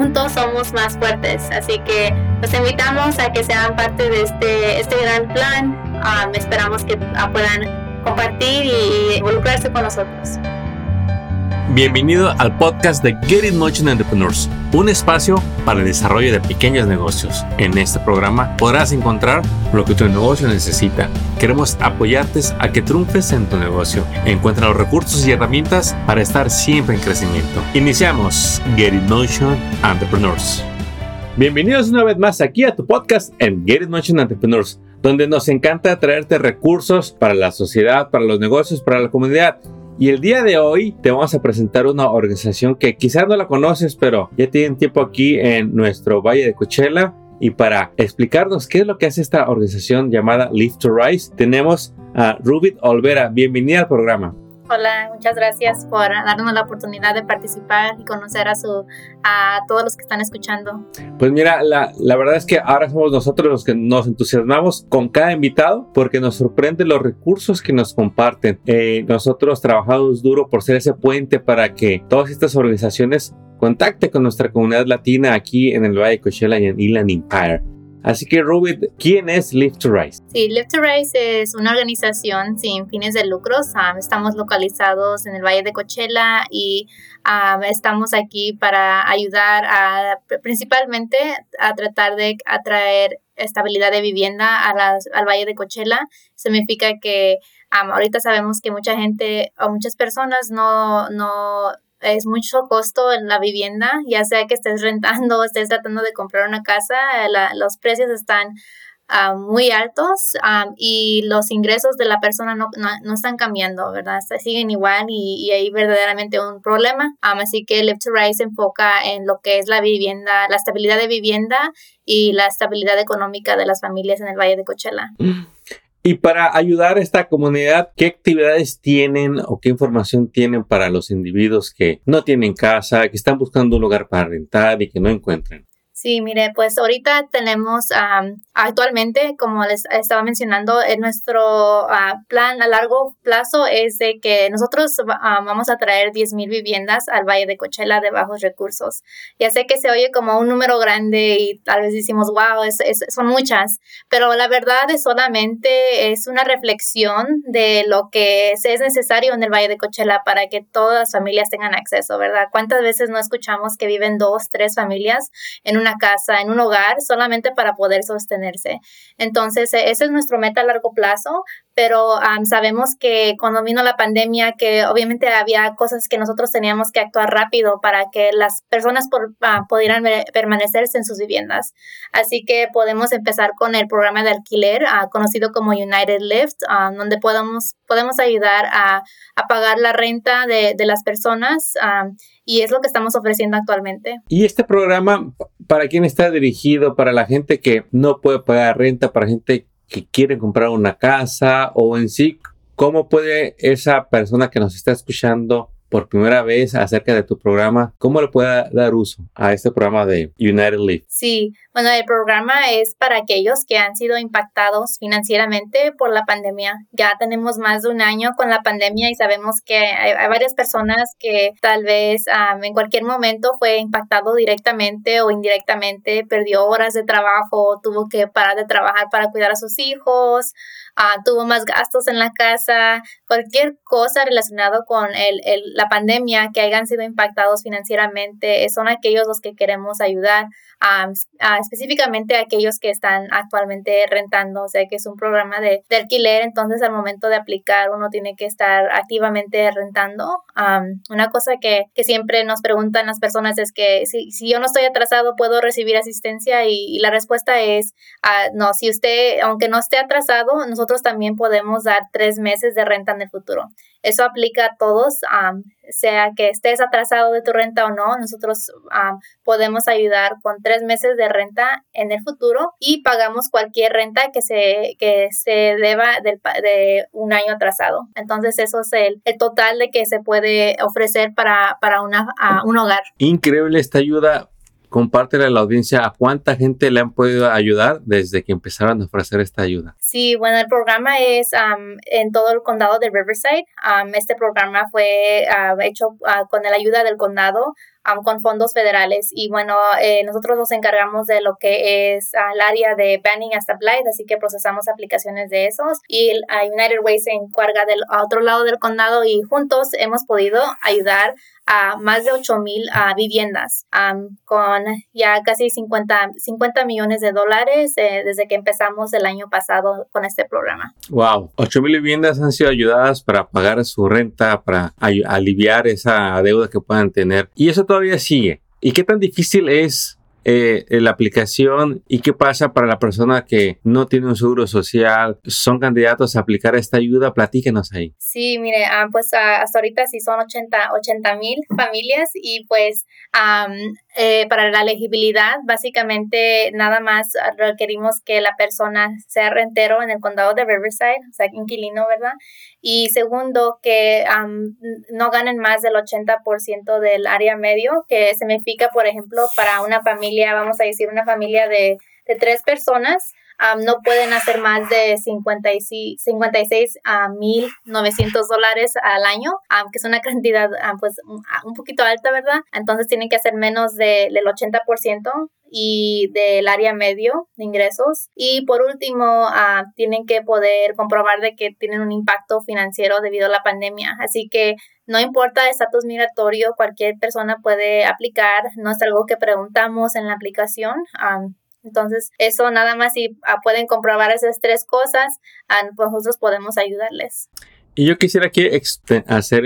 juntos somos más fuertes. Así que los invitamos a que sean parte de este, este gran plan. Um, esperamos que puedan compartir y involucrarse con nosotros. Bienvenido al podcast de Get It Motion Entrepreneurs, un espacio para el desarrollo de pequeños negocios. En este programa podrás encontrar lo que tu negocio necesita. Queremos apoyarte a que triunfes en tu negocio. Encuentra los recursos y herramientas para estar siempre en crecimiento. Iniciamos Get It Motion Entrepreneurs. Bienvenidos una vez más aquí a tu podcast en Get It Motion Entrepreneurs, donde nos encanta traerte recursos para la sociedad, para los negocios, para la comunidad y el día de hoy te vamos a presentar una organización que quizás no la conoces, pero ya tienen tiempo aquí en nuestro Valle de Coachella. Y para explicarnos qué es lo que hace esta organización llamada Live to Rise, tenemos a Rubit Olvera. Bienvenida al programa. Hola, muchas gracias por darnos la oportunidad de participar y conocer a, su, a todos los que están escuchando. Pues mira, la, la verdad es que ahora somos nosotros los que nos entusiasmamos con cada invitado porque nos sorprende los recursos que nos comparten. Eh, nosotros trabajamos duro por ser ese puente para que todas estas organizaciones contacten con nuestra comunidad latina aquí en el Valle de Coachella y en Inland Empire. Así que, Rubit, ¿quién es Live to Rise? Sí, Live to Rise es una organización sin fines de lucros. Um, estamos localizados en el Valle de Coachella y estamos aquí para ayudar a, principalmente a tratar de atraer estabilidad de vivienda a al Valle de Coachella. Significa que um, ahorita sabemos que mucha gente o muchas personas no, no es mucho costo en la vivienda, ya sea que estés rentando o estés tratando de comprar una casa, los precios están ah, muy altos y los ingresos de la persona no, no, están cambiando, ¿verdad? siguen igual y, y, hay verdaderamente un problema. así que Live to Rise se enfoca en lo que es la vivienda, la estabilidad de vivienda y la estabilidad económica de las familias en el Valle de Coachella. Mm. Y para ayudar a esta comunidad, ¿qué actividades tienen o qué información tienen para los individuos que no tienen casa, que están buscando un lugar para rentar y que no encuentran? Sí, mire, pues ahorita tenemos actualmente, como les estaba mencionando, en nuestro ah, plan a largo plazo es de que nosotros vamos a traer 10.000 viviendas al Valle de Coachella de bajos recursos. Ya sé que se oye como un número grande y tal vez decimos, wow, son muchas, pero la verdad es solamente es una reflexión de lo que es necesario en el Valle de Coachella para que todas las familias tengan acceso, ¿verdad? ¿Cuántas veces no escuchamos que viven dos, tres familias en una casa, en un hogar, solamente para poder sostenerse. Entonces, e, ese es nuestro meta a largo plazo, pero sabemos que cuando vino la pandemia, que obviamente había cosas que nosotros teníamos que actuar rápido para que las personas por, uh, pudieran permanecerse en sus viviendas. Así que podemos empezar con el programa de alquiler, ah, conocido como United Lift, donde podemos, podemos ayudar a, a, pagar la renta de, de las personas y es lo que estamos ofreciendo actualmente. ¿Y este programa para quién está dirigido? ¿Para la gente que no puede pagar renta? ¿Para gente que quiere comprar una casa? ¿O en sí, cómo puede esa persona que nos está escuchando por primera vez acerca de tu programa, ¿cómo le puede dar uso a este programa de United Leaf? Sí, bueno, el programa es para aquellos que han sido impactados financieramente por la pandemia. Ya tenemos más de un año con la pandemia y sabemos que hay, varias personas que tal vez en cualquier momento fue impactado directamente o indirectamente, perdió horas de trabajo, tuvo que parar de trabajar para cuidar a sus hijos, Ah, tuvo más gastos en la casa, cualquier cosa relacionado con el, la pandemia que hayan sido impactados financieramente, son aquellos los que queremos ayudar, específicamente aquellos que están actualmente rentando, o sea que es un programa de, alquiler, entonces al momento de aplicar uno tiene que estar activamente rentando. una cosa que, siempre nos preguntan las personas es que si, si yo no estoy atrasado, ¿puedo recibir asistencia? Y, la respuesta es, ah, no, si usted, aunque no esté atrasado, nosotros también podemos dar tres meses de renta en el futuro. Eso aplica a todos, sea que estés atrasado de tu renta o no, nosotros podemos ayudar con tres meses de renta en el futuro y pagamos cualquier renta que se, que se deba de un año atrasado. Entonces eso es el, el total de que se puede ofrecer para, para una, un hogar. Increíble esta ayuda compártela a la audiencia a cuánta gente le han podido ayudar desde que empezaron a ofrecer esta ayuda. Sí, bueno, el programa es en todo el condado de Riverside. este programa fue ah, hecho ah, con la ayuda del condado con fondos federales. Y bueno, eh, nosotros nos encargamos de lo que es el área de banning hasta blight, así que procesamos aplicaciones de esos. Y United Way se encarga del otro lado del condado y juntos hemos podido ayudar a más de 8 mil viviendas con ya casi 50, 50 millones de dólares eh, desde que empezamos el año pasado con este programa. Wow, 8 mil viviendas han sido ayudadas para pagar su renta, para aliviar esa deuda que puedan tener. Y eso todavía sigue. ¿Y qué tan difícil es eh, la aplicación y qué pasa para la persona que no tiene un seguro social, son candidatos a aplicar esta ayuda, platíquenos ahí. Sí, mire, ah, pues ah, hasta ahorita sí son 80 mil familias y pues eh, para la elegibilidad básicamente nada más requerimos que la persona sea rentero en el condado de Riverside, o sea, inquilino, ¿verdad? Y segundo, que no ganen más del 80% del área medio, que significa, por ejemplo, para una familia, vamos a decir, una familia de tres personas, no pueden hacer más de 56 a 1.900 dólares al año, que es una cantidad pues un poquito alta, ¿verdad? Entonces tienen que hacer menos del 80% y del área medio de ingresos. Y por último, tienen que poder comprobar de que tienen un impacto financiero debido a la pandemia. Así que no importa el estatus migratorio, cualquier persona puede aplicar. No es algo que preguntamos en la aplicación. Entonces, eso nada más si ah, pueden comprobar esas tres cosas, ah, pues nosotros podemos ayudarles. Y yo quisiera aquí hacer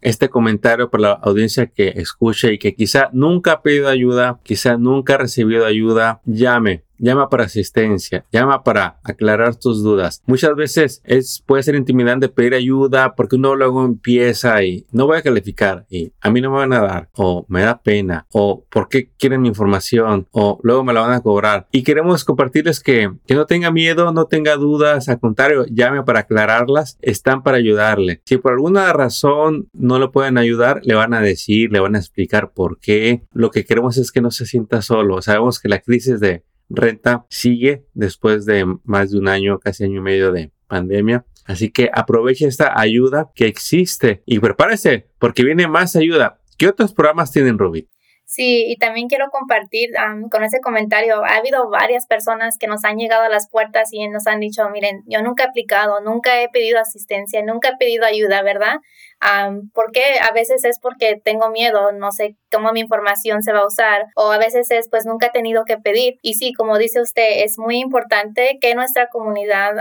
este comentario para la audiencia que escucha y que quizá nunca ha pedido ayuda, quizá nunca ha recibido ayuda, llame llama para asistencia, llama para aclarar tus dudas. Muchas veces es, puede ser intimidante pedir ayuda porque uno luego empieza y no voy a calificar y a mí no me van a dar o me da pena o por qué quieren mi información o luego me la van a cobrar. Y queremos compartirles que, que no tenga miedo, no tenga dudas, al contrario, llame para aclararlas, están para ayudarle. Si por alguna razón no lo pueden ayudar, le van a decir, le van a explicar por qué. Lo que queremos es que no se sienta solo. Sabemos que la crisis de renta sigue después de más de un año, casi año y medio de pandemia. Así que aproveche esta ayuda que existe y prepárese porque viene más ayuda. ¿Qué otros programas tienen, Ruby? Sí, y también quiero compartir con ese comentario. Ha habido varias personas que nos han llegado a las puertas y nos han dicho, miren, yo nunca he aplicado, nunca he pedido asistencia, nunca he pedido ayuda, ¿verdad? Um, ¿Por qué? A veces es porque tengo miedo, no sé cómo mi información se va a usar o a veces es pues nunca he tenido que pedir. Y sí, como dice usted, es muy importante que nuestra comunidad,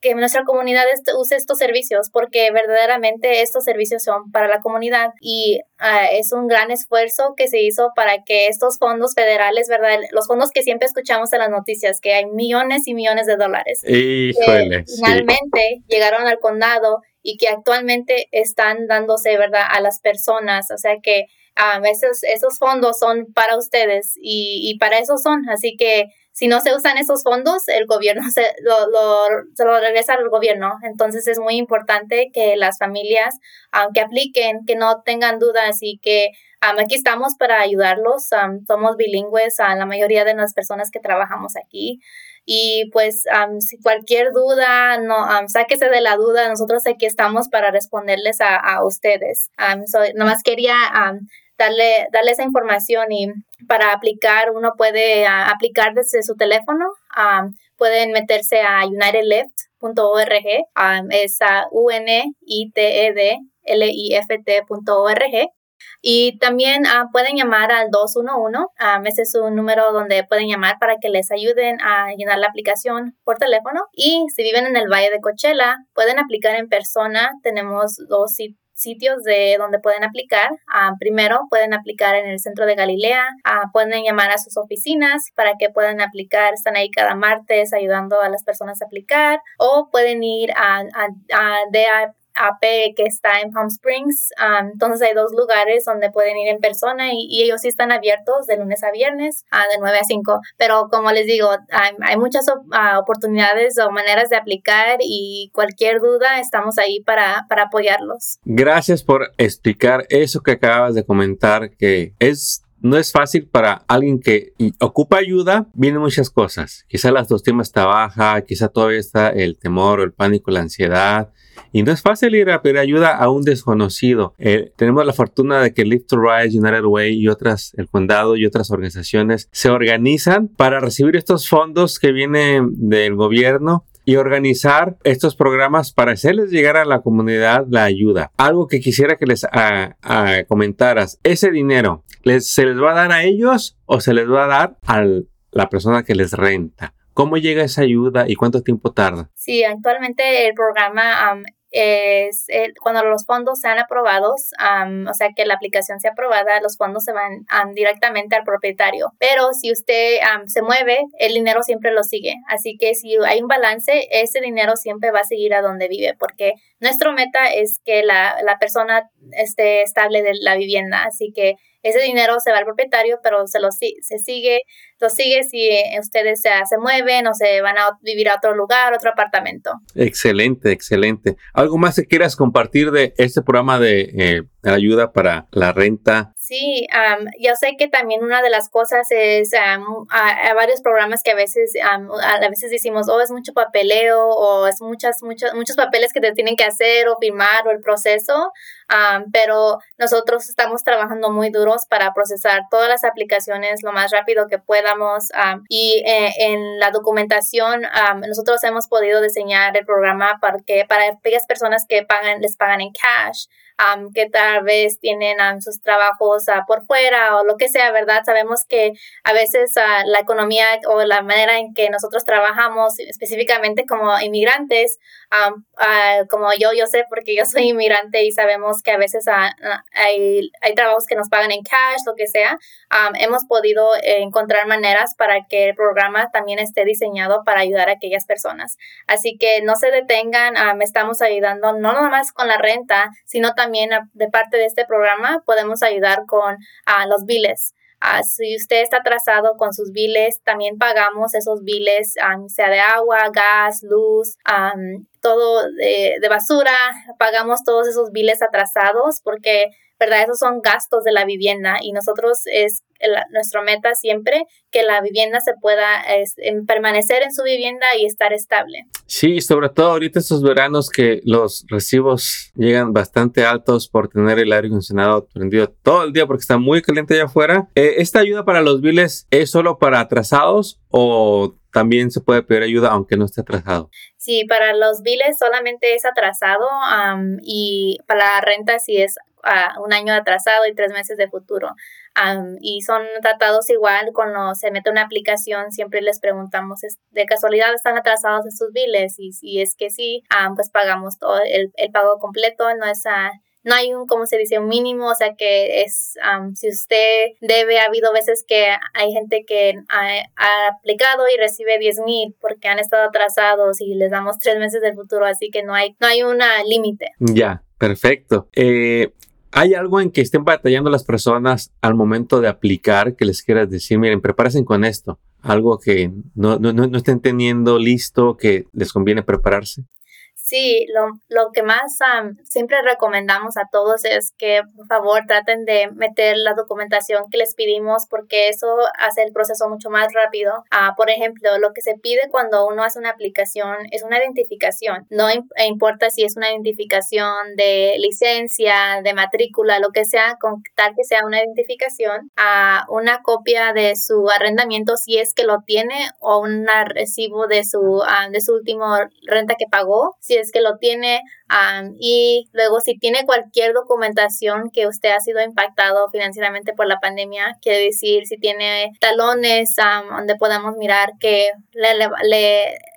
que nuestra comunidad use estos servicios porque verdaderamente estos servicios son para la comunidad y ah, es un gran esfuerzo que se hizo para que estos fondos federales, ¿verdad? Los fondos que siempre escuchamos en las noticias, que hay millones y millones de dólares. Híjole, finalmente llegaron al condado y que actualmente están dándose, ¿verdad?, a las personas. O sea que um, esos, esos fondos son para ustedes y, y, para eso son. Así que si no se usan esos fondos, el gobierno se lo, lo, se lo regresa al gobierno. Entonces es muy importante que las familias, aunque apliquen, que no tengan dudas y que um, aquí estamos para ayudarlos. somos bilingües a la mayoría de las personas que trabajamos aquí. Y pues si cualquier duda, no, sáquese de la duda, nosotros aquí estamos para responderles a, a ustedes. nomás quería darle, darle esa información y para aplicar, uno puede aplicar desde su teléfono. pueden meterse a unitedlift.org, es a u n i t e d l i f t.org y también ah, pueden llamar al 211, um, ese es un número donde pueden llamar para que les ayuden a llenar la aplicación por teléfono. Y si viven en el Valle de Coachella, pueden aplicar en persona. Tenemos dos sitios de donde pueden aplicar. primero, pueden aplicar en el centro de Galilea, pueden llamar a sus oficinas para que puedan aplicar. Están ahí cada martes ayudando a las personas a aplicar o pueden ir a, a, a, AP que está en Palm Springs. entonces hay dos lugares donde pueden ir en persona y, ellos sí están abiertos de lunes a viernes de 9 a 5. Pero como les digo, hay, muchas ah, oportunidades o maneras de aplicar y cualquier duda estamos ahí para, apoyarlos. Gracias por explicar eso que acabas de comentar, que es no es fácil para alguien que ocupa ayuda, vienen muchas cosas. Quizá la autoestima está baja, quizá todavía está el temor, el pánico, la ansiedad. Y no es fácil ir a pedir ayuda a un desconocido. Eh, tenemos la fortuna de que Live to Rise, United Way y otras, el condado y otras organizaciones se organizan para recibir estos fondos que vienen del gobierno y organizar estos programas para hacerles llegar a la comunidad la ayuda. Algo que quisiera que les comentaras, ese dinero, ¿se les va a dar a ellos o se les va a dar a la persona que les renta? ¿Cómo llega esa ayuda y cuánto tiempo tarda? Sí, actualmente el programa es cuando los fondos sean aprobados, o sea que la aplicación sea aprobada, los fondos se van directamente al propietario. Pero si usted se mueve, el dinero siempre lo sigue. Así que si hay un balance, ese dinero siempre va a seguir a donde vive, porque nuestro meta es que la persona esté estable de la vivienda. Así que ese dinero se va al propietario, pero se lo se sigue, lo sigue si ustedes se, se mueven o se van a vivir a otro lugar, otro apartamento. Excelente, excelente. ¿Algo más que quieras compartir de este programa de eh, ayuda para la renta. Sí, yo sé que también una de las cosas es, hay varios programas que a veces, a veces decimos, oh, es mucho papeleo o es muchas, muchos, muchos papeles que te tienen que hacer o firmar o el proceso, pero nosotros estamos trabajando muy duros para procesar todas las aplicaciones lo más rápido que podamos y eh, en la documentación nosotros hemos podido diseñar el programa para que para aquellas personas que pagan, les pagan en cash, que tal vez tienen sus trabajos por fuera o lo que sea, ¿verdad? Sabemos que a veces la economía o la manera en que nosotros trabajamos, específicamente como inmigrantes, como yo, yo sé porque yo soy inmigrante y sabemos que a veces hay, hay trabajos que nos pagan en cash, lo que sea, hemos podido encontrar maneras para que el programa también esté diseñado para ayudar a aquellas personas. Así que no se detengan, estamos ayudando no nada más con la renta, sino también también de parte de este programa podemos ayudar con los biles. Ah, si usted está atrasado con sus biles, también pagamos esos biles, sea de agua, gas, luz, todo de, de, basura, pagamos todos esos biles atrasados porque ¿verdad? Esos son gastos de la vivienda y nosotros es nuestra meta siempre que la vivienda se pueda permanecer en su vivienda y estar estable. Sí, sobre todo ahorita estos veranos que los recibos llegan bastante altos por tener el aire acondicionado prendido todo el día porque está muy caliente allá afuera. Eh, ¿Esta ayuda para los biles es solo para atrasados o también se puede pedir ayuda aunque no esté atrasado. Sí, para los biles solamente es atrasado y para la renta sí es un año atrasado y tres meses de futuro. Y son tratados igual cuando se mete una aplicación, siempre les preguntamos, ¿de casualidad están atrasados sus biles? Y si es que sí, pues pagamos todo el, el pago completo, no es no hay un, como se dice, un mínimo, o sea que es, si usted debe, ha habido veces que hay gente que ha, aplicado y recibe 10 mil porque han estado atrasados y les damos tres meses del futuro, así que no hay, no hay un límite. Ya, perfecto. Eh, ¿Hay algo en que estén batallando las personas al momento de aplicar que les quieras decir, miren, prepárense con esto? Algo que no, no, no estén teniendo listo, que les conviene prepararse. Sí, lo, lo que más siempre recomendamos a todos es que por favor traten de meter la documentación que les pedimos porque eso hace el proceso mucho más rápido. Ah, por ejemplo, lo que se pide cuando uno hace una aplicación es una identificación. No importa si es una identificación de licencia, de matrícula, lo que sea, con tal que sea una identificación, a una copia de su arrendamiento si es que lo tiene o un recibo de su, ah, de su último renta que pagó. Si es que lo tiene y luego si tiene cualquier documentación que usted ha sido impactado financieramente por la pandemia, quiere decir si tiene talones donde podamos mirar que le, le,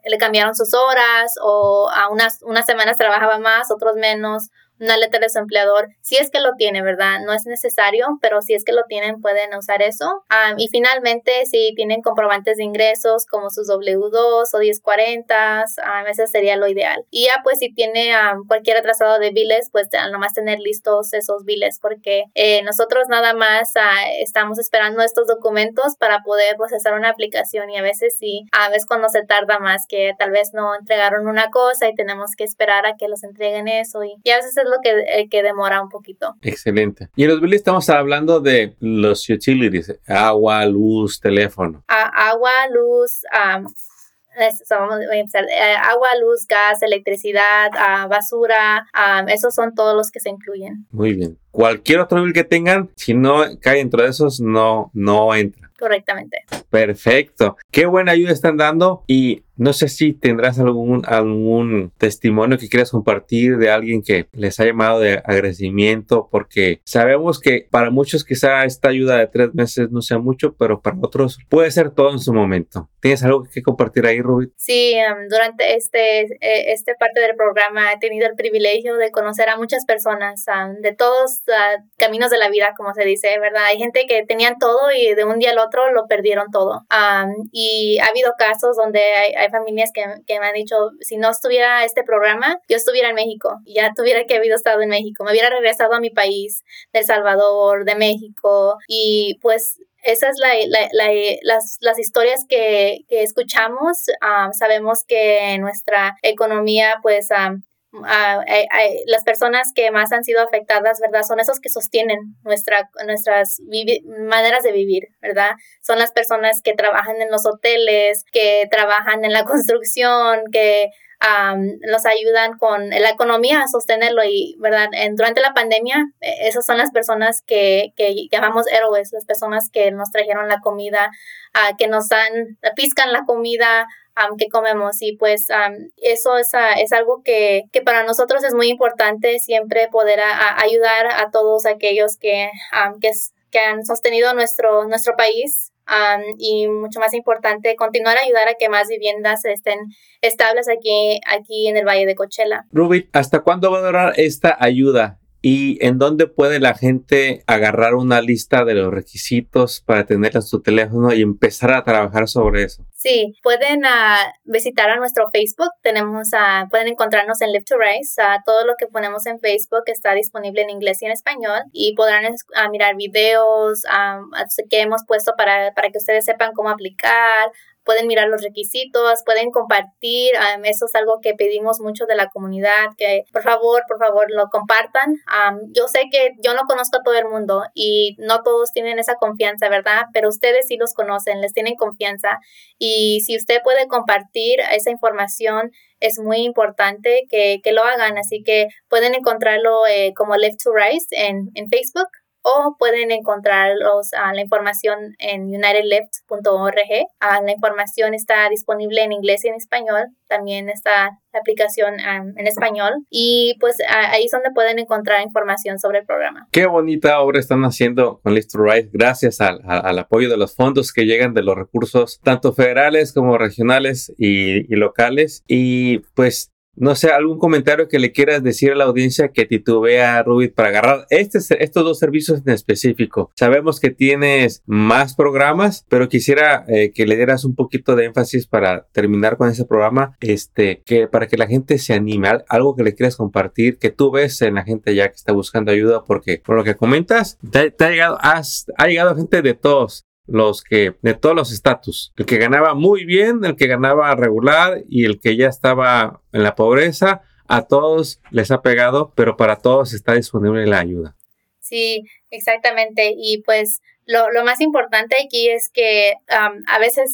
le, cambiaron sus horas o a unas, unas semanas trabajaba más, otros menos una letra de su empleador, si es que lo tiene, ¿verdad? No es necesario, pero si es que lo tienen, pueden usar eso. y finalmente, si tienen comprobantes de ingresos como sus W2 o 1040, a veces sería lo ideal. Y ya, pues, si tiene cualquier atrasado de biles, pues nomás tener listos esos biles, porque eh, nosotros nada más ah, estamos esperando estos documentos para poder procesar una aplicación y a veces sí, a veces cuando se tarda más, que tal vez no entregaron una cosa y tenemos que esperar a que los entreguen eso y, y a veces es lo que, eh, que demora un poquito. Excelente. Y en los billes estamos hablando de los utilities, agua, luz, teléfono. agua, luz, vamos a empezar, eh, agua, luz, gas, electricidad, ah, basura, ah, esos son todos los que se incluyen. Muy bien. Cualquier otro bill que tengan, si no cae dentro de esos, no, no entra. Correctamente. Perfecto. Qué buena ayuda están dando y no sé si tendrás algún, algún testimonio que quieras compartir de alguien que les ha llamado de agradecimiento, porque sabemos que para muchos quizá esta ayuda de tres meses no sea mucho, pero para otros puede ser todo en su momento. ¿Tienes algo que compartir ahí, Rubí? Sí, um, durante este, eh, este parte del programa he tenido el privilegio de conocer a muchas personas um, de todos uh, caminos de la vida, como se dice, ¿verdad? Hay gente que tenían todo y de un día al otro lo perdieron todo. Um, y ha habido casos donde hay familias que, me han dicho, si no estuviera este programa, yo estuviera en México, ya tuviera que haber estado en México, me hubiera regresado a mi país, de El Salvador, de México, y pues esas la, la, la, las, las, historias que, que escuchamos. Ah, sabemos que nuestra economía, pues, um, las personas que más han sido afectadas, ¿verdad? Son esos que sostienen nuestra, nuestras maneras de vivir, ¿verdad? Son las personas que trabajan en los hoteles, que trabajan en la construcción, que nos ayudan con la economía a sostenerlo y, ¿verdad? En, durante la pandemia, e, esas son las personas que, que llamamos héroes, las personas que nos trajeron la comida, uh, que nos dan, piscan la comida, que comemos y pues eso es, es algo que, que, para nosotros es muy importante siempre poder ayudar a todos aquellos que, que, que, han sostenido nuestro, nuestro país y mucho más importante continuar a ayudar a que más viviendas estén estables aquí, aquí en el Valle de Coachella. Ruby, ¿hasta cuándo va a durar esta ayuda? ¿Y en dónde puede la gente agarrar una lista de los requisitos para tenerla en su teléfono y empezar a trabajar sobre eso? Sí, pueden uh, visitar a nuestro Facebook. Tenemos, uh, pueden encontrarnos en Live to Rise. Uh, todo lo que ponemos en Facebook está disponible en inglés y en español y podrán mirar videos que hemos puesto para que ustedes sepan cómo aplicar, pueden mirar los requisitos, pueden compartir. eso es algo que pedimos mucho de la comunidad, que por favor, por favor, lo compartan. yo sé que yo no conozco a todo el mundo y no todos tienen esa confianza, ¿verdad? Pero ustedes sí los conocen, les tienen confianza. Y si usted puede compartir esa información, es muy importante que, que lo hagan. Así que pueden encontrarlo eh, como Left to Rise en, en Facebook o pueden encontrar uh, la información en unitedleft.org. Ah, la información está disponible en inglés y en español. También está la aplicación en español y pues ahí es donde pueden encontrar información sobre el programa. Qué bonita obra están haciendo con Lift to Ride gracias al, apoyo de los fondos que llegan de los recursos tanto federales como regionales y, y locales y pues no sé, algún comentario que le quieras decir a la audiencia que titubea Rubit para agarrar este, estos dos servicios en específico. Sabemos que tienes más programas, pero quisiera eh, que le dieras un poquito de énfasis para terminar con ese programa, este, que para que la gente se anime, algo que le quieras compartir, que tú ves en la gente ya que está buscando ayuda, porque por lo que comentas, te, ha llegado, ha llegado gente de todos, los que de todos los estatus, el que ganaba muy bien, el que ganaba regular y el que ya estaba en la pobreza, a todos les ha pegado, pero para todos está disponible la ayuda. Sí, exactamente. Y pues lo, más importante aquí es que a, veces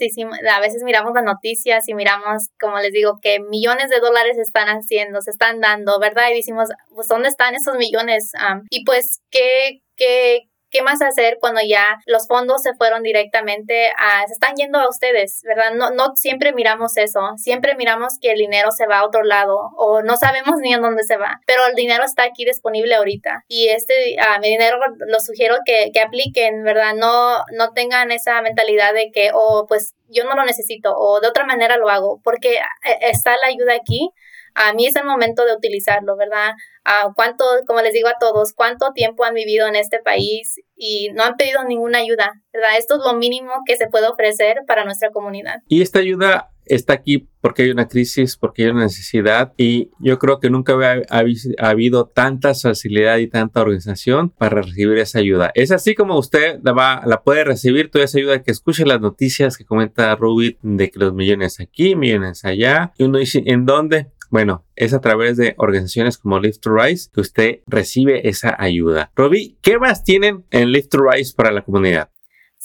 a veces miramos las noticias y miramos, como les digo, que millones de dólares están haciendo, se están dando, ¿verdad? Y decimos, pues, ¿dónde están esos millones? y pues, ¿qué, qué, ¿Qué más hacer cuando ya los fondos se fueron directamente a, se están yendo a ustedes, ¿verdad? No, no siempre miramos eso, siempre miramos que el dinero se va a otro lado o no sabemos ni en dónde se va, pero el dinero está aquí disponible ahorita y este, uh, mi dinero lo sugiero que, que apliquen, ¿verdad? No, no tengan esa mentalidad de que, oh, pues yo no lo necesito o de otra manera lo hago, porque eh, está la ayuda aquí a mí es el momento de utilizarlo, ¿verdad? A cuánto, como les digo a todos, cuánto tiempo han vivido en este país y no han pedido ninguna ayuda, ¿verdad? Esto es lo mínimo que se puede ofrecer para nuestra comunidad. Y esta ayuda está aquí porque hay una crisis, porque hay una necesidad y yo creo que nunca ha, habido tanta facilidad y tanta organización para recibir esa ayuda. Es así como usted la, va, la puede recibir toda esa ayuda que escuche las noticias que comenta Rubit de que los millones aquí, millones allá y uno dice, ¿en dónde? Bueno, es a través de organizaciones como Lift to Rise que usted recibe esa ayuda. Robbie, ¿qué más tienen en Lift to Rise para la comunidad?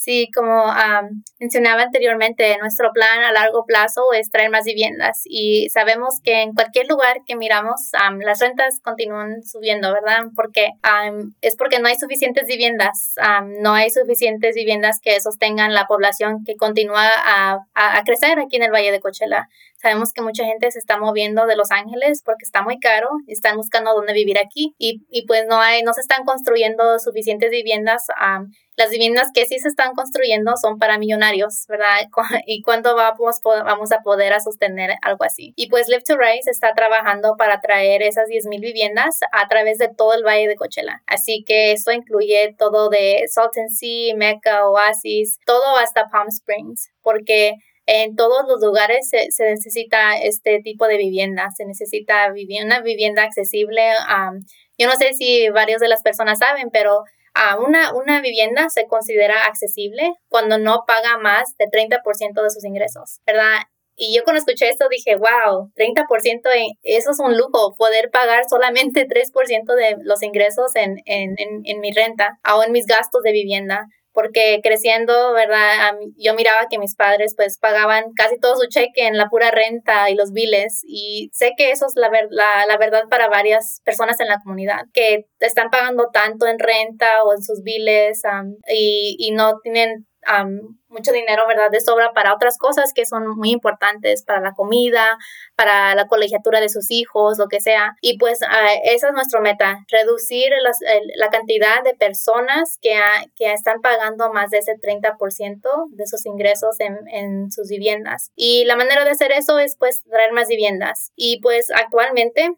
Sí, como mencionaba anteriormente, nuestro plan a largo plazo es traer más viviendas y sabemos que en cualquier lugar que miramos las rentas continúan subiendo, ¿verdad? Porque es porque no hay suficientes viviendas, no hay suficientes viviendas que sostengan la población que continúa a, a, crecer aquí en el Valle de Coachella. Sabemos que mucha gente se está moviendo de Los Ángeles porque está muy caro, están buscando dónde vivir aquí y, y pues no hay, no se están construyendo suficientes viviendas las viviendas que sí se están construyendo son para millonarios, ¿verdad? ¿Y cuándo vamos, vamos a poder a sostener algo así? Y pues Live to Rise está trabajando para traer esas 10.000 viviendas a través de todo el Valle de Coachella. Así que esto incluye todo de Salton Sea, Mecca, Oasis, todo hasta Palm Springs, porque en todos los lugares se, necesita este tipo de vivienda, se necesita una vivienda accesible. yo no sé si varios de las personas saben, pero a una, una vivienda se considera accesible cuando no paga más de 30% de sus ingresos, ¿verdad? Y yo cuando escuché esto dije, wow, 30%, eso es un lujo, poder pagar solamente 3% de los ingresos en, en, en, en mi renta o en mis gastos de vivienda porque creciendo, ¿verdad? Yo miraba que mis padres pues pagaban casi todo su cheque en la pura renta y los biles y sé que eso es la, la, la verdad para varias personas en la comunidad, que están pagando tanto en renta o en sus biles y no tienen mucho dinero, ¿verdad? De sobra para otras cosas que son muy importantes, para la comida, para la colegiatura de sus hijos, lo que sea. Y pues uh, esa es nuestra meta, reducir la cantidad de personas que, que están pagando más de ese 30% de sus ingresos en, en, sus viviendas. Y la manera de hacer eso es pues traer más viviendas. Y pues actualmente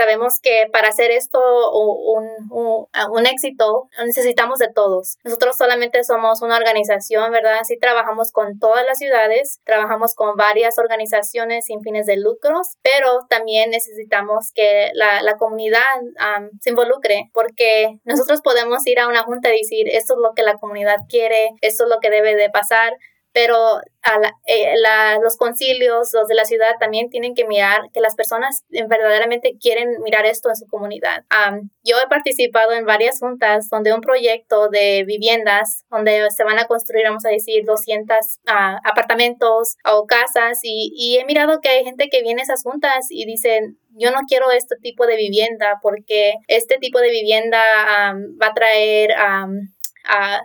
Sabemos que para hacer esto un, éxito necesitamos de todos. Nosotros solamente somos una organización, ¿verdad? Sí trabajamos con todas las ciudades, trabajamos con varias organizaciones sin fines de lucros, pero también necesitamos que la, la comunidad se involucre porque nosotros podemos ir a una junta y decir esto es lo que la comunidad quiere, esto es lo que debe de pasar, pero a eh, los concilios, los de la ciudad también tienen que mirar que las personas verdaderamente quieren mirar esto en su comunidad. yo he participado en varias juntas donde un proyecto de viviendas, donde se van a construir, vamos a decir, 200 ah, apartamentos o casas y, y, he mirado que hay gente que viene a esas juntas y dicen, yo no quiero este tipo de vivienda porque este tipo de vivienda va a traer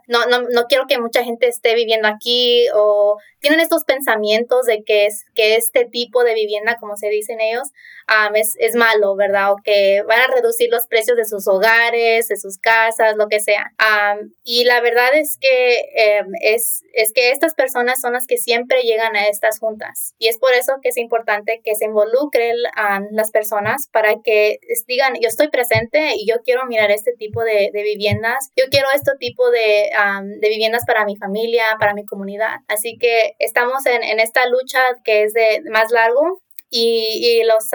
no, no, no quiero que mucha gente esté viviendo aquí o tienen estos pensamientos de que, es, que este tipo de vivienda, como se dicen ellos, es, es, malo, ¿verdad? O que van a reducir los precios de sus hogares, de sus casas, lo que sea. y la verdad es que, em, es, es que estas personas son las que siempre llegan a estas juntas. Y es por eso que es importante que se involucren las personas para que digan, yo estoy presente y yo quiero mirar este tipo de, de viviendas, yo quiero este tipo de, de viviendas para mi familia, para mi comunidad. Así que estamos en, esta lucha que es de más largo y los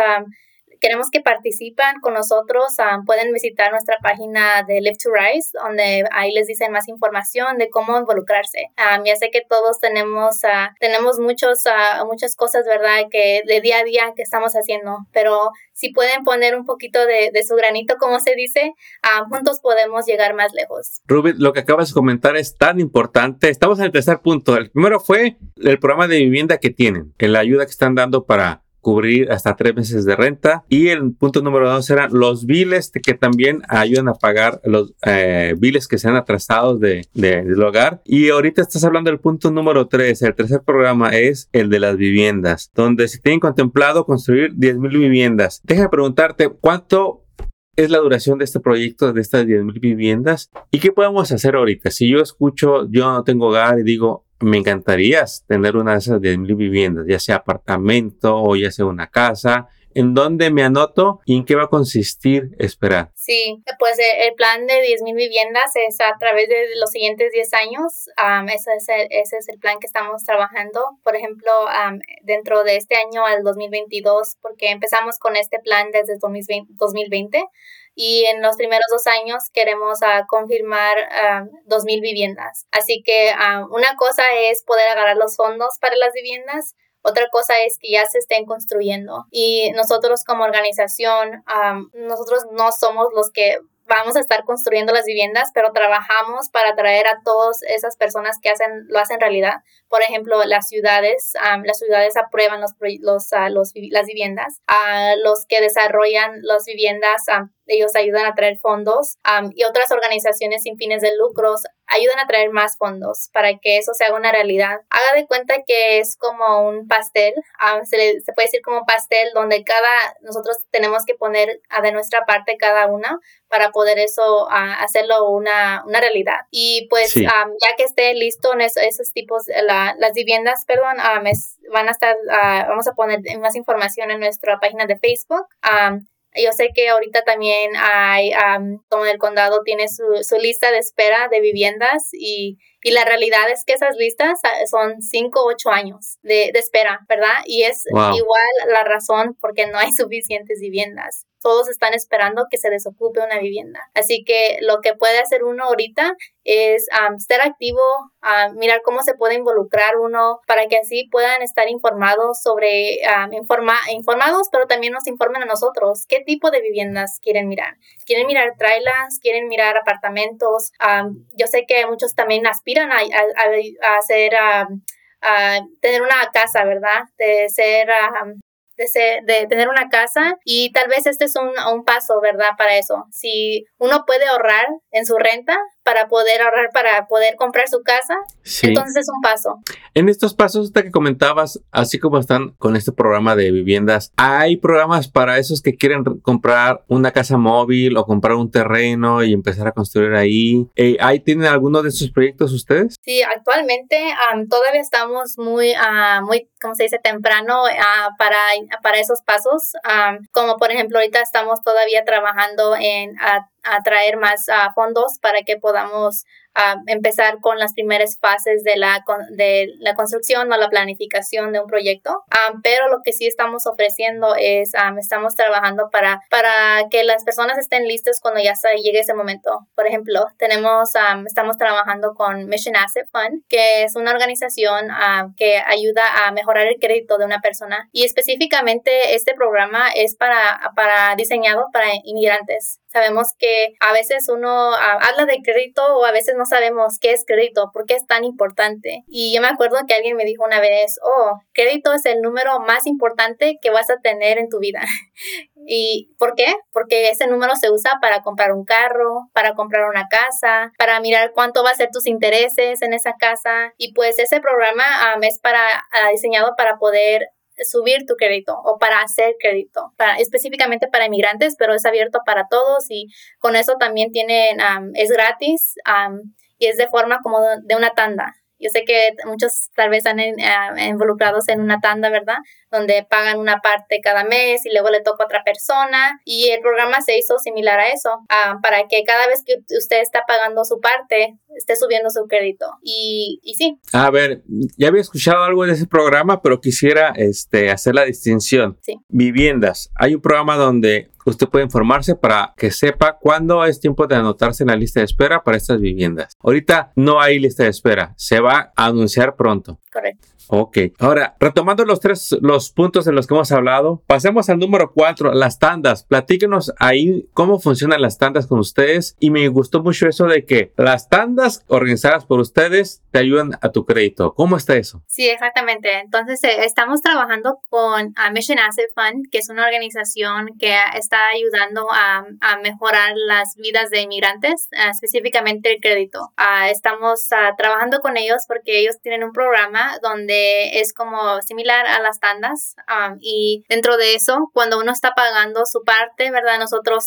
queremos que participan con nosotros. pueden visitar nuestra página de Live to Rise, donde ahí les dicen más información de cómo involucrarse. ya sé que todos tenemos, tenemos muchos, muchas cosas, ¿verdad? Que de día a día que estamos haciendo, pero si pueden poner un poquito de, de su granito, como se dice, juntos podemos llegar más lejos. Rubén, lo que acabas de comentar es tan importante. Estamos en el tercer punto. El primero fue el programa de vivienda que tienen, la ayuda que están dando para cubrir hasta tres meses de renta. Y el punto número dos eran los biles que también ayudan a pagar los eh, que sean atrasados de, del hogar. Y ahorita estás hablando del punto número tres. El tercer programa es el de las viviendas, donde se tienen contemplado construir 10.000 viviendas. Deja de preguntarte cuánto es la duración de este proyecto, de estas 10.000 viviendas? ¿Y qué podemos hacer ahorita? Si yo escucho, yo no tengo hogar y digo, me encantaría tener una de esas 10.000 viviendas, ya sea apartamento o ya sea una casa. ¿En dónde me anoto y en qué va a consistir esperar? Sí, pues eh, el plan de 10.000 viviendas es a través de los siguientes 10 años. ese, es el, ese es el plan que estamos trabajando. Por ejemplo, dentro de este año al 2022, porque empezamos con este plan desde 2020 y en los primeros dos años queremos uh, confirmar uh, 2.000 viviendas. Así que una cosa es poder agarrar los fondos para las viviendas, Otra cosa es que ya se estén construyendo y nosotros como organización, nosotros no somos los que vamos a estar construyendo las viviendas, pero trabajamos para atraer a todas esas personas que hacen, lo hacen realidad. Por ejemplo, las ciudades, las ciudades aprueban los, los, ah, los, las viviendas, a los que desarrollan las viviendas ellos ayudan a traer fondos y otras organizaciones sin fines de lucros ayudan a traer más fondos para que eso se haga una realidad. Haga de cuenta que es como un pastel, se, se, puede decir como un pastel donde cada, nosotros tenemos que poner de nuestra parte cada una para poder eso, hacerlo una, una, realidad. Y pues ya que esté listo en esos tipos, la, las viviendas, perdón, van a estar, ah, vamos a poner más información en nuestra página de Facebook. Yo sé que ahorita también hay, como el condado tiene su, su, lista de espera de viviendas y, y, la realidad es que esas listas ah, son 5 o 8 años de, de, espera, ¿verdad? Y es igual la razón porque no hay suficientes viviendas todos están esperando que se desocupe una vivienda. Así que lo que puede hacer uno ahorita es estar activo, mirar cómo se puede involucrar uno para que así puedan estar informados sobre, informados, pero también nos informen a nosotros qué tipo de viviendas quieren mirar. ¿Quieren mirar trailers? ¿Quieren mirar apartamentos? yo sé que muchos también aspiran a, hacer... a tener una casa, ¿verdad? De ser de, tener una casa y tal vez este es un paso, ¿verdad? Para eso. Si uno puede ahorrar en su renta, para poder ahorrar, para poder comprar su casa. Entonces es un paso. En estos pasos que comentabas, así como están con este programa de viviendas, ¿hay programas para esos que quieren comprar una casa móvil o comprar un terreno y empezar a construir ahí? Eh, ¿Ahí tienen alguno de esos proyectos ustedes? Sí, actualmente todavía estamos muy, uh, muy, ¿cómo se dice?, temprano uh, para, para esos pasos. como por ejemplo, ahorita estamos todavía trabajando en atraer más fondos para que podamos empezar con las primeras fases de la, de la construcción o la planificación de un proyecto. pero lo que sí estamos ofreciendo es, estamos trabajando para, para que las personas estén listas cuando ya llegue ese momento. Por ejemplo, tenemos, estamos trabajando con Mission Asset Fund, que es una organización que ayuda a mejorar el crédito de una persona. Y específicamente este programa es para, para diseñado para inmigrantes. Sabemos que a veces uno habla de crédito o a veces no sabemos qué es crédito, por qué es tan importante. Y yo me acuerdo que alguien me dijo una vez, oh, crédito es el número más importante que vas a tener en tu vida. ¿Y por qué? Porque ese número se usa para comprar un carro, para comprar una casa, para mirar cuánto va a ser tus intereses en esa casa. Y pues ese programa es para, ah, diseñado para poder subir tu crédito o para hacer crédito, para, específicamente para inmigrantes, pero es abierto para todos y con eso también tienen, es gratis y es de forma como de una tanda. Yo sé que muchos tal vez están involucrados en una tanda, ¿verdad? Donde pagan una parte cada mes y luego le toca a otra persona. Y el programa se hizo similar a eso, para que cada vez que usted está pagando su parte, esté subiendo su crédito. Y, y sí. A ver, ya había escuchado algo de ese programa, pero quisiera este, hacer la distinción. Sí. Viviendas. Hay un programa donde usted puede informarse para que sepa cuándo es tiempo de anotarse en la lista de espera para estas viviendas. Ahorita no hay lista de espera, se va a anunciar pronto. Correcto. Ok, ahora retomando los tres los puntos en los que hemos hablado, pasemos al número cuatro, las tandas. Platíquenos ahí cómo funcionan las tandas con ustedes y me gustó mucho eso de que las tandas organizadas por ustedes te ayudan a tu crédito. ¿Cómo está eso? Sí, exactamente. Entonces eh, estamos trabajando con Mission Asset Fund, que es una organización que está ayudando a, a mejorar las vidas de inmigrantes, uh, específicamente el crédito. Uh, estamos uh, trabajando con ellos porque ellos tienen un programa donde es como similar a las tandas y dentro de eso, cuando uno está pagando su parte, ¿verdad? Nosotros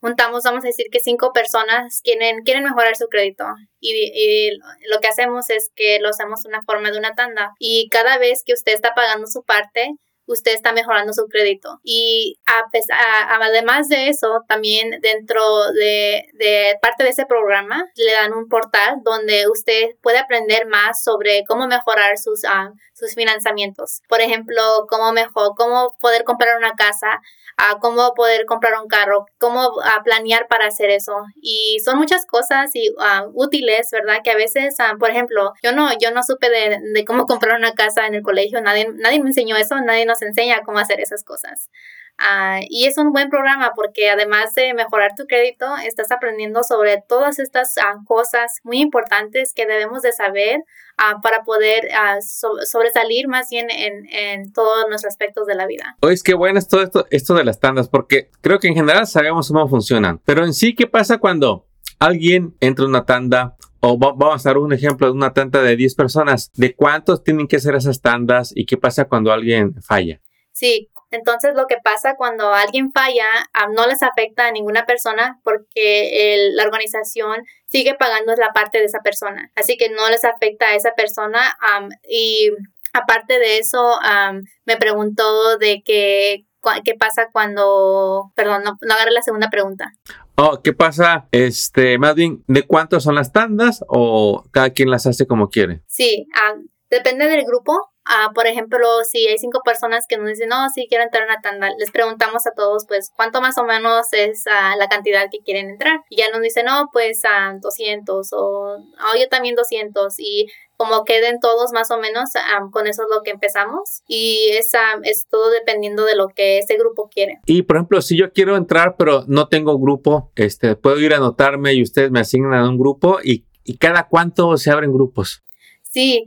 juntamos, vamos a decir que cinco personas quieren, quieren mejorar su crédito y, lo que hacemos es que lo hacemos una forma de una tanda y cada vez que usted está pagando su parte, usted está mejorando su crédito. Y además de eso, también dentro de, parte de ese programa, le dan un portal donde usted puede aprender más sobre cómo mejorar sus, ah, sus financiamientos. Por ejemplo, cómo mejor, cómo poder comprar una casa, a cómo poder comprar un carro, cómo a planear para hacer eso. Y son muchas cosas y, útiles, ¿verdad? Que a veces, por ejemplo, yo no, yo no supe de, de, cómo comprar una casa en el colegio, nadie, nadie me enseñó eso, nadie nos enseña cómo hacer esas cosas. Ah, y es un buen programa porque además de mejorar tu crédito, estás aprendiendo sobre todas estas ah, cosas muy importantes que debemos de saber ah, para poder sobresalir más bien en, en, todos los aspectos de la vida. Oye, es que bueno es todo esto, esto de las tandas porque creo que en general sabemos cómo funcionan, pero en sí, ¿qué pasa cuando alguien entra en una tanda o vamos a dar un ejemplo de una tanda de 10 personas, ¿de cuántos tienen que ser esas tandas y qué pasa cuando alguien falla? Sí, entonces, lo que pasa cuando alguien falla no les afecta a ninguna persona porque la organización sigue pagando la parte de esa persona. Así que no les afecta a esa persona. y aparte de eso, me preguntó de que, qué pasa cuando, perdón, no, no agarré la segunda pregunta. Oh, ¿qué pasa? Este, más bien, ¿de cuántos son las tandas o cada quien las hace como quiere? Sí, depende del grupo. Ah, por ejemplo, si hay cinco personas que nos dicen, no, sí quiero entrar a una tanda, les preguntamos a todos, pues, ¿cuánto más o menos es ah, la cantidad que quieren entrar? Y ya nos dicen, no, pues, a ah, 200 o oh, yo también 200 y como queden todos más o menos, con eso es lo que empezamos y es, es todo dependiendo de lo que ese grupo quiere. Y por ejemplo, si yo quiero entrar pero no tengo grupo, este, puedo ir a anotarme y ustedes me asignan un grupo y, y cada cuánto se abren grupos. Sí,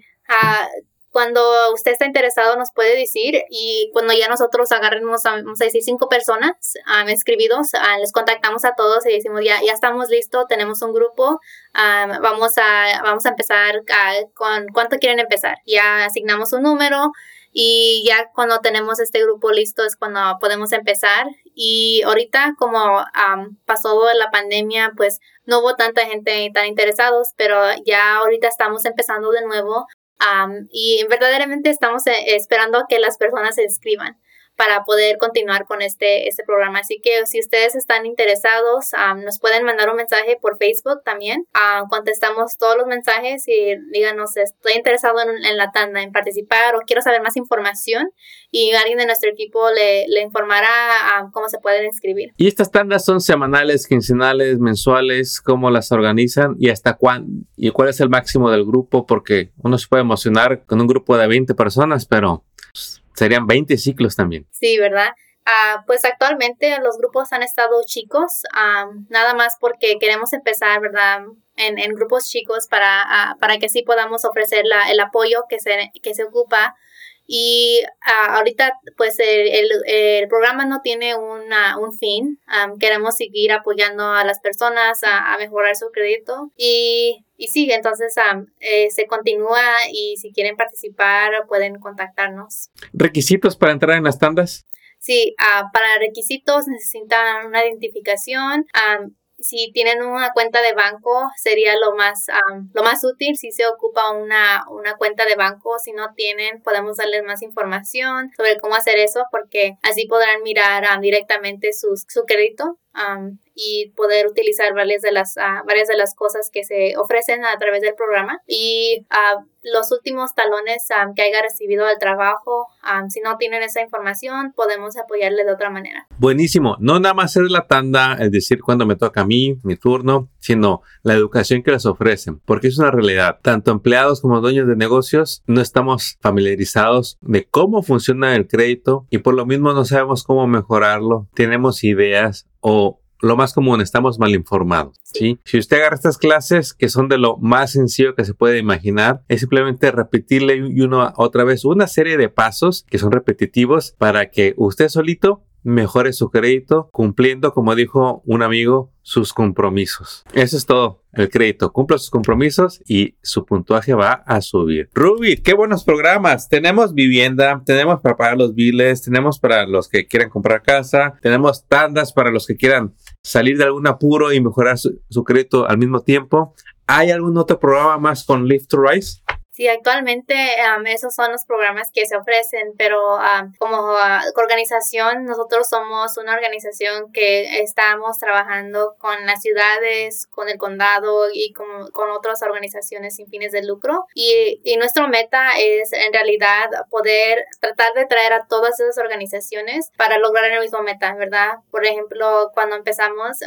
cuando usted está interesado nos puede decir y cuando ya nosotros agarremos, vamos a decir, cinco personas um, escribidos, les contactamos a todos y decimos, ya, ya estamos listos, tenemos un grupo, vamos, a, vamos a empezar con cuánto quieren empezar. Ya asignamos un número y ya cuando tenemos este grupo listo es cuando podemos empezar. Y ahorita como pasó la pandemia, pues no hubo tanta gente tan interesados, pero ya ahorita estamos empezando de nuevo y verdaderamente estamos eh, esperando a que las personas se inscriban para poder continuar con este, este programa. Así que si ustedes están interesados, nos pueden mandar un mensaje por Facebook también. contestamos todos los mensajes y díganos, estoy interesado en, la tanda, en participar o quiero saber más información y alguien de nuestro equipo le, le informará cómo se pueden inscribir. ¿Y estas tandas son semanales, quincenales, mensuales? ¿Cómo las organizan y hasta cuándo? ¿Y cuál es el máximo del grupo? Porque uno se puede emocionar con un grupo de 20 personas, pero Serían 20 ciclos también. Sí, ¿verdad? Ah, pues actualmente los grupos han estado chicos, nada más porque queremos empezar, ¿verdad? En, en grupos chicos para, ah, para que sí podamos ofrecer la, el apoyo que se, que se ocupa y ah, ahorita, pues el, el, programa no tiene una, un fin. queremos seguir apoyando a las personas a, a mejorar su crédito. Y, y sí, entonces eh, se continúa y si quieren participar pueden contactarnos. ¿Requisitos para entrar en las tandas? Sí, uh, para requisitos necesitan una identificación si tienen una cuenta de banco sería lo más, lo más útil si se ocupa una, una cuenta de banco. Si no tienen, podemos darles más información sobre cómo hacer eso porque así podrán mirar directamente sus, su crédito y poder utilizar varias de las uh, varias de las cosas que se ofrecen a través del programa. Y uh, los últimos talones que haya recibido del trabajo si no tienen esa información podemos apoyarle de otra manera. Buenísimo. No nada más es la tanda es decir cuando me toca a mí mi turno sino la educación que les ofrecen porque es una realidad. Tanto empleados como dueños de negocios no estamos familiarizados de cómo funciona el crédito y por lo mismo no sabemos cómo mejorarlo. Tenemos ideas o lo más común, estamos mal informados. ¿sí? Si usted agarra estas clases, que son de lo más sencillo que se puede imaginar, es simplemente repetirle una otra vez una serie de pasos que son repetitivos para que usted solito mejore su crédito cumpliendo, como dijo un amigo, sus compromisos. Eso es todo. El crédito cumple sus compromisos y su puntuaje va a subir. Ruby, qué buenos programas. Tenemos vivienda, tenemos para pagar los biles, tenemos para los que quieran comprar casa, tenemos tandas para los que quieran salir de algún apuro y mejorar su, crédito al mismo tiempo. ¿Hay algún otro programa más con Lift to Rise? Sí, actualmente esos son los programas que se ofrecen, pero como organización, nosotros somos una organización que estamos trabajando con las ciudades, con el condado y con, con otras organizaciones sin fines de lucro. Y, y meta es en realidad poder tratar de traer a todas esas organizaciones para lograr el mismo meta, ¿verdad? Por ejemplo, cuando empezamos,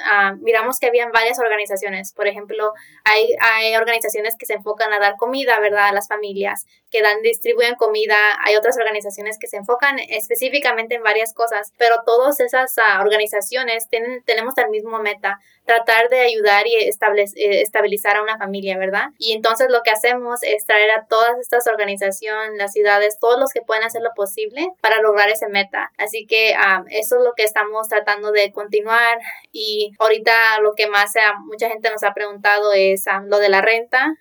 miramos que habían varias organizaciones. Por ejemplo, hay, hay organizaciones que se enfocan a dar comida, ¿verdad? Familias que dan, distribuyen comida. Hay otras organizaciones que se enfocan específicamente en varias cosas, pero todas esas ah, organizaciones tienen, tenemos el mismo meta, tratar de ayudar y establecer, estabilizar a una familia, ¿verdad? Y entonces lo que hacemos es traer a todas estas organizaciones, las ciudades, todos los que pueden hacer lo posible para lograr ese meta. Así que ah, eso es lo que estamos tratando de continuar y ahorita lo que más ah, mucha gente nos ha preguntado es lo de la renta,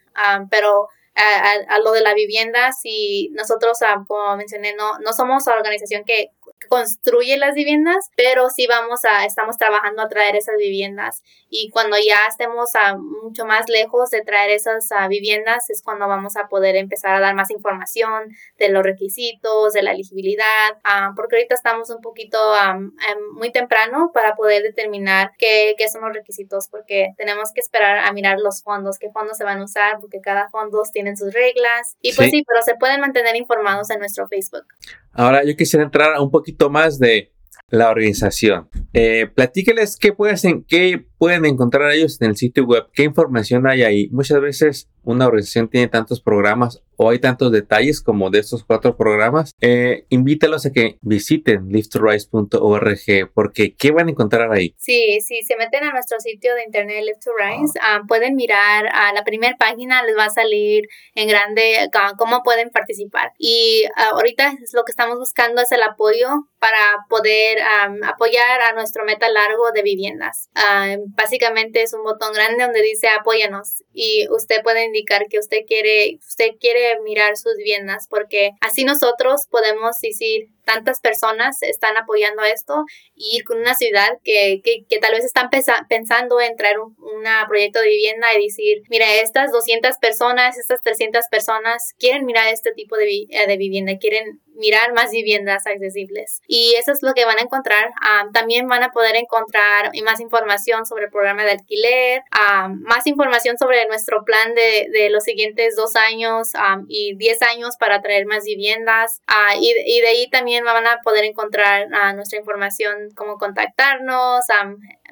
pero a, lo de la vivienda, si nosotros, ah, como mencioné, no, no somos la organización que construye las viviendas, pero sí vamos a, estamos trabajando a traer esas viviendas. Y cuando ya estemos a mucho más lejos de traer esas viviendas es cuando vamos a poder empezar a dar más información de los requisitos, de la elegibilidad, ah, porque ahorita estamos un poquito em, muy temprano para poder determinar qué, qué, son los requisitos, porque tenemos que esperar a mirar los fondos, qué fondos se van a usar, porque cada fondo tiene sus reglas. Y pues sí, pero se pueden mantener informados en nuestro Facebook. Ahora yo quisiera entrar un poquito más de la organización. Eh, platíqueles qué, pueden, qué pueden encontrar ellos en el sitio web, qué información hay ahí. Muchas veces una organización tiene tantos programas o hay tantos detalles como de estos cuatro programas, eh, invítalos a que visiten liftrise.org porque ¿qué van a encontrar ahí? Sí, si se meten a nuestro sitio de internet Lift to Rise, ah, pueden mirar a la primera página, les va a salir en grande ah, cómo pueden participar. Y ah, ahorita lo que estamos buscando es el apoyo para poder apoyar a nuestro meta largo de viviendas. Básicamente es un botón grande donde dice apóyanos y usted puede indicar que usted quiere, usted quiere mirar sus viviendas porque así nosotros podemos decir tantas personas están apoyando esto y ir con una ciudad que, que, que tal vez están pensando en traer un proyecto de vivienda y decir, mira, estas 200 personas, estas 300 personas quieren mirar este tipo de, eh, de vivienda, quieren mirar más viviendas accesibles. Y eso es lo que van a encontrar. Ah, también van a poder encontrar más información sobre el programa de alquiler, ah, más información sobre nuestro plan de, de los siguientes dos años um, y diez años para traer más viviendas. y, y, de ahí también van a poder encontrar nuestra información, cómo contactarnos,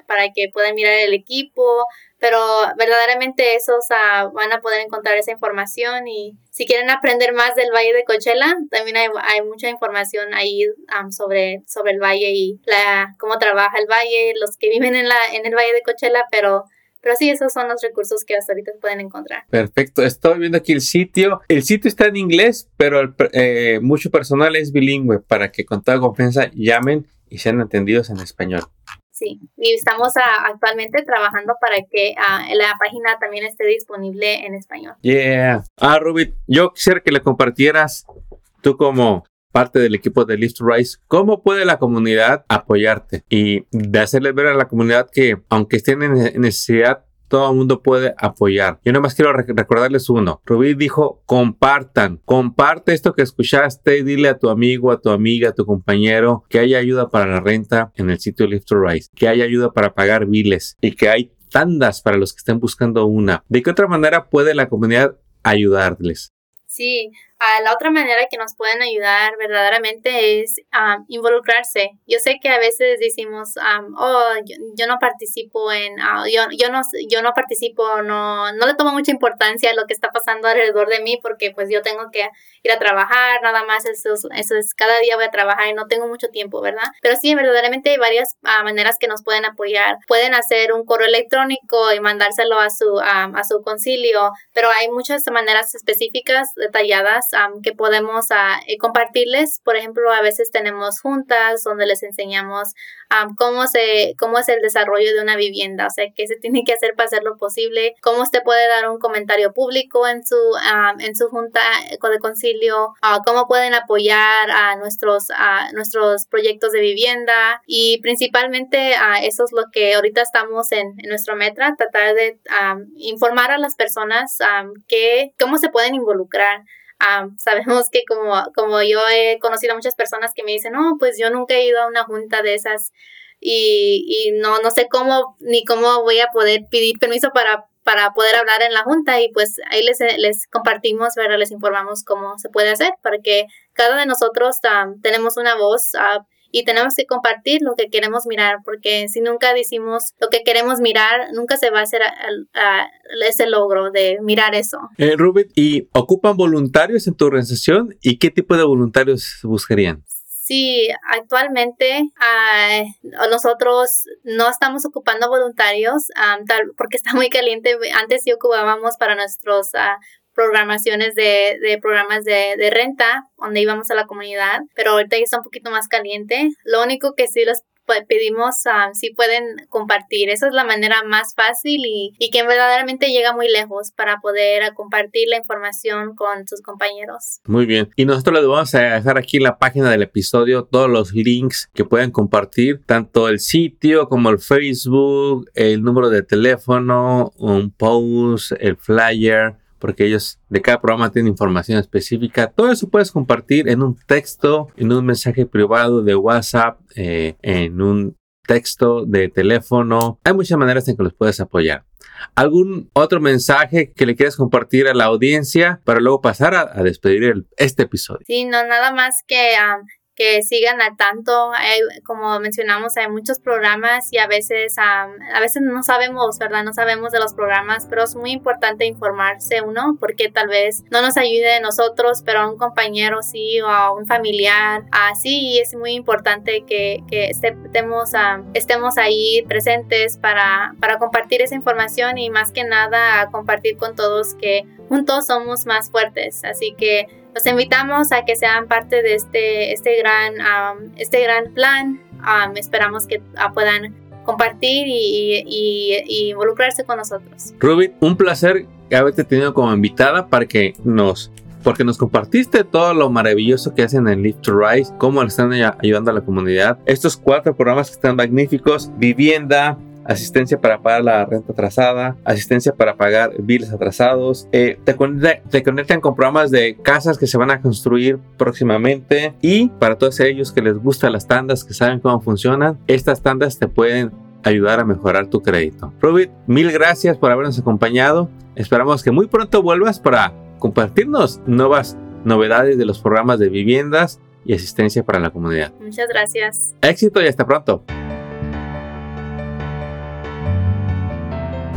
para que puedan mirar el equipo, pero verdaderamente esos van a poder encontrar esa información y si quieren aprender más del Valle de Coachella, también hay, hay mucha información ahí sobre, sobre el valle y la, cómo trabaja el valle, los que viven en, la, en el Valle de Coachella, pero pero sí, esos son los recursos que hasta ahorita pueden encontrar. Perfecto. Estoy viendo aquí el sitio. El sitio está en inglés, pero eh, mucho personal es bilingüe para que con toda confianza llamen y sean entendidos en español. Sí, y estamos ah, actualmente trabajando para que ah, la página también esté disponible en español. Yeah. Ah, Rubit, yo quisiera que le compartieras tú como parte del equipo de Lift Rise, ¿cómo puede la comunidad apoyarte? Y de hacerles ver a la comunidad que aunque estén en necesidad, todo el mundo puede apoyar. Yo nomás quiero recordarles uno. Rubí dijo, compartan, comparte esto que escuchaste, dile a tu amigo, a tu amiga, a tu compañero que hay ayuda para la renta en el sitio Lift Rise, que hay ayuda para pagar biles y que hay tandas para los que estén buscando una. ¿De qué otra manera puede la comunidad ayudarles? Sí, la otra manera que nos pueden ayudar verdaderamente es involucrarse. Yo sé que a veces decimos, oh, yo, no participo en, ah, yo, yo, no, yo no participo, no, no le tomo mucha importancia a lo que está pasando alrededor de mí porque pues yo tengo que ir a trabajar, nada más eso, eso es, cada día voy a trabajar y no tengo mucho tiempo, ¿verdad? Pero sí, verdaderamente hay varias ah, maneras que nos pueden apoyar. Pueden hacer un correo electrónico y mandárselo a su, a su concilio, pero hay muchas maneras específicas, detalladas que podemos eh, compartirles. Por ejemplo, a veces tenemos juntas donde les enseñamos cómo, se, cómo es el desarrollo de una vivienda, o sea, qué se tiene que hacer para hacerlo posible, cómo usted puede dar un comentario público en su, en su junta de concilio, uh, cómo pueden apoyar a nuestros, a nuestros proyectos de vivienda y principalmente uh, eso es lo que ahorita estamos en, en nuestro metra, tratar de informar a las personas que, cómo se pueden involucrar. Sabemos que como, como yo he conocido a muchas personas que me dicen, no, pues yo nunca he ido a una junta de esas y, y no, no sé cómo ni cómo voy a poder pedir permiso para, para poder hablar en la junta y pues ahí les, les compartimos, ¿verdad? les informamos cómo se puede hacer para que cada de nosotros tenemos una voz. Uh, y tenemos que compartir lo que queremos mirar, porque si nunca decimos lo que queremos mirar, nunca se va a hacer ese logro de mirar eso. Eh, Rubén, ¿y ocupan voluntarios en tu organización? ¿Y qué tipo de voluntarios buscarían? Sí, actualmente nosotros no estamos ocupando voluntarios tal, porque está muy caliente. Antes sí ocupábamos para nuestros uh, programaciones de, de programas de, de, renta, donde íbamos a la comunidad, pero ahorita ya está un poquito más caliente. Lo único que sí les pedimos uh, si pueden compartir. Esa es la manera más fácil y, y, que verdaderamente llega muy lejos para poder compartir la información con sus compañeros. Muy bien. Y nosotros les vamos a dejar aquí en la página del episodio todos los links que pueden compartir, tanto el sitio como el Facebook, el número de teléfono, un post, el flyer porque ellos de cada programa tienen información específica. Todo eso puedes compartir en un texto, en un mensaje privado de WhatsApp, eh, en un texto de teléfono. Hay muchas maneras en que los puedes apoyar. ¿Algún otro mensaje que le quieras compartir a la audiencia para luego pasar a, despedir este episodio? Sí, no, nada más que que sigan al tanto. como mencionamos, hay muchos programas y a veces, a veces no sabemos, ¿verdad? No sabemos de los programas, pero es muy importante informarse uno porque tal vez no nos ayude a nosotros, pero a un compañero sí o a un familiar. Así es muy importante que, que estemos, estemos ahí presentes para, para compartir esa información y más que nada compartir con todos que juntos somos más fuertes. Así que los invitamos a que sean parte de este, este, gran, este gran plan. esperamos que ah, puedan compartir y, involucrarse con nosotros. Ruby, un placer haberte tenido como invitada para que nos porque nos compartiste todo lo maravilloso que hacen en Live to Rise, cómo están ayudando a la comunidad. Estos cuatro programas que están magníficos, vivienda, asistencia para pagar la renta atrasada, asistencia para pagar bills atrasados, eh, te, te, conectan con programas de casas que se van a construir próximamente y para todos ellos que les gustan las tandas, que saben cómo funcionan, estas tandas te pueden ayudar a mejorar tu crédito. Rubit, mil gracias por habernos acompañado. Esperamos que muy pronto vuelvas para compartirnos nuevas novedades de los programas de viviendas y asistencia para la comunidad. Muchas gracias. Éxito y hasta pronto.